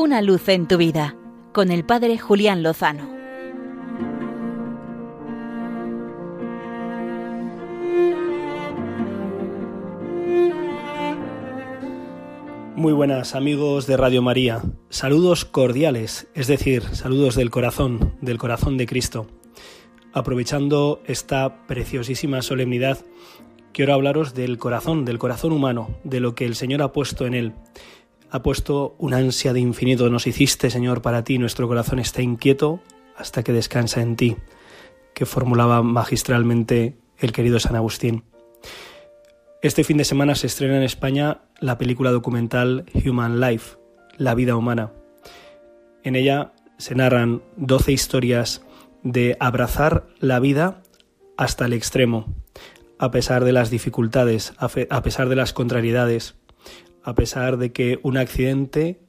Una luz en tu vida con el Padre Julián Lozano. Muy buenas amigos de Radio María, saludos cordiales, es decir, saludos del corazón, del corazón de Cristo. Aprovechando esta preciosísima solemnidad, quiero hablaros del corazón, del corazón humano, de lo que el Señor ha puesto en él. Ha puesto una ansia de infinito, nos hiciste, Señor, para ti, nuestro corazón está inquieto hasta que descansa en ti, que formulaba magistralmente el querido San Agustín. Este fin de semana se estrena en España la película documental Human Life, La vida humana. En ella se narran 12 historias de abrazar la vida hasta el extremo, a pesar de las dificultades, a pesar de las contrariedades, a pesar de que un accidente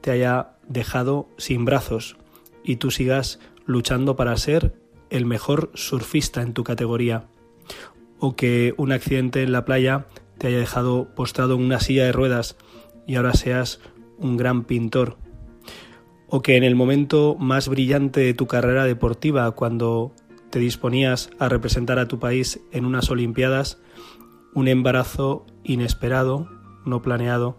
te haya dejado sin brazos y tú sigas luchando para ser el mejor surfista en tu categoría. O que un accidente en la playa te haya dejado postrado en una silla de ruedas y ahora seas un gran pintor, o que en el momento más brillante de tu carrera deportiva, cuando te disponías a representar a tu país en unas Olimpiadas, un embarazo inesperado, no planeado,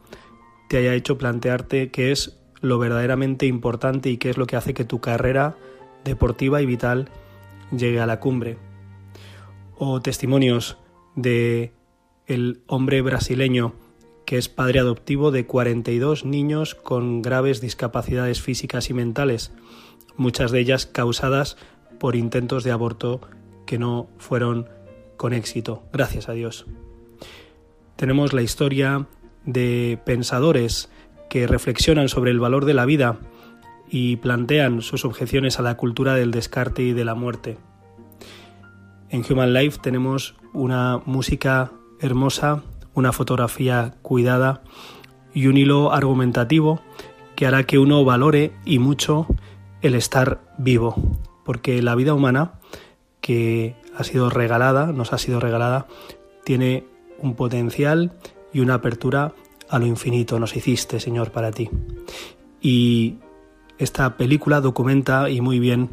te haya hecho plantearte qué es lo verdaderamente importante y qué es lo que hace que tu carrera deportiva y vital llegue a la cumbre o testimonios de el hombre brasileño que es padre adoptivo de 42 niños con graves discapacidades físicas y mentales, muchas de ellas causadas por intentos de aborto que no fueron con éxito, gracias a Dios. Tenemos la historia de pensadores que reflexionan sobre el valor de la vida y plantean sus objeciones a la cultura del descarte y de la muerte. En Human Life tenemos una música hermosa, una fotografía cuidada y un hilo argumentativo que hará que uno valore y mucho el estar vivo, porque la vida humana que ha sido regalada, nos ha sido regalada, tiene un potencial y una apertura a lo infinito nos hiciste, Señor, para ti. Y esta película documenta y muy bien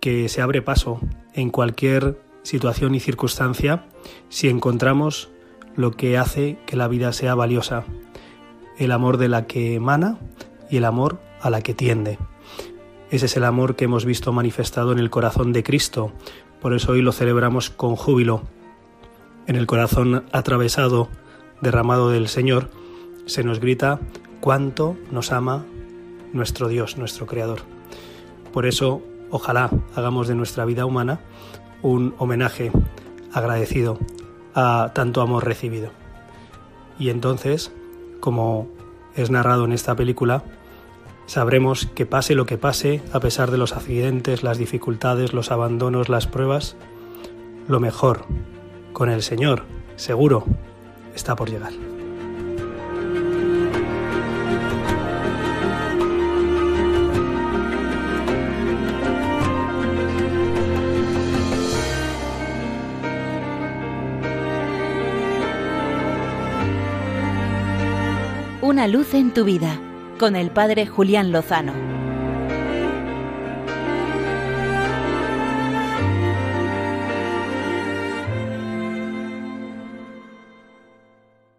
que se abre paso en cualquier situación y circunstancia si encontramos lo que hace que la vida sea valiosa, el amor de la que emana y el amor a la que tiende. Ese es el amor que hemos visto manifestado en el corazón de Cristo, por eso hoy lo celebramos con júbilo. En el corazón atravesado, derramado del Señor, se nos grita cuánto nos ama nuestro Dios, nuestro Creador. Por eso, ojalá hagamos de nuestra vida humana un homenaje agradecido a tanto amor recibido. Y entonces, como es narrado en esta película, sabremos que pase lo que pase, a pesar de los accidentes, las dificultades, los abandonos, las pruebas, lo mejor con el Señor, seguro, está por llegar. Una luz en tu vida con el Padre Julián Lozano.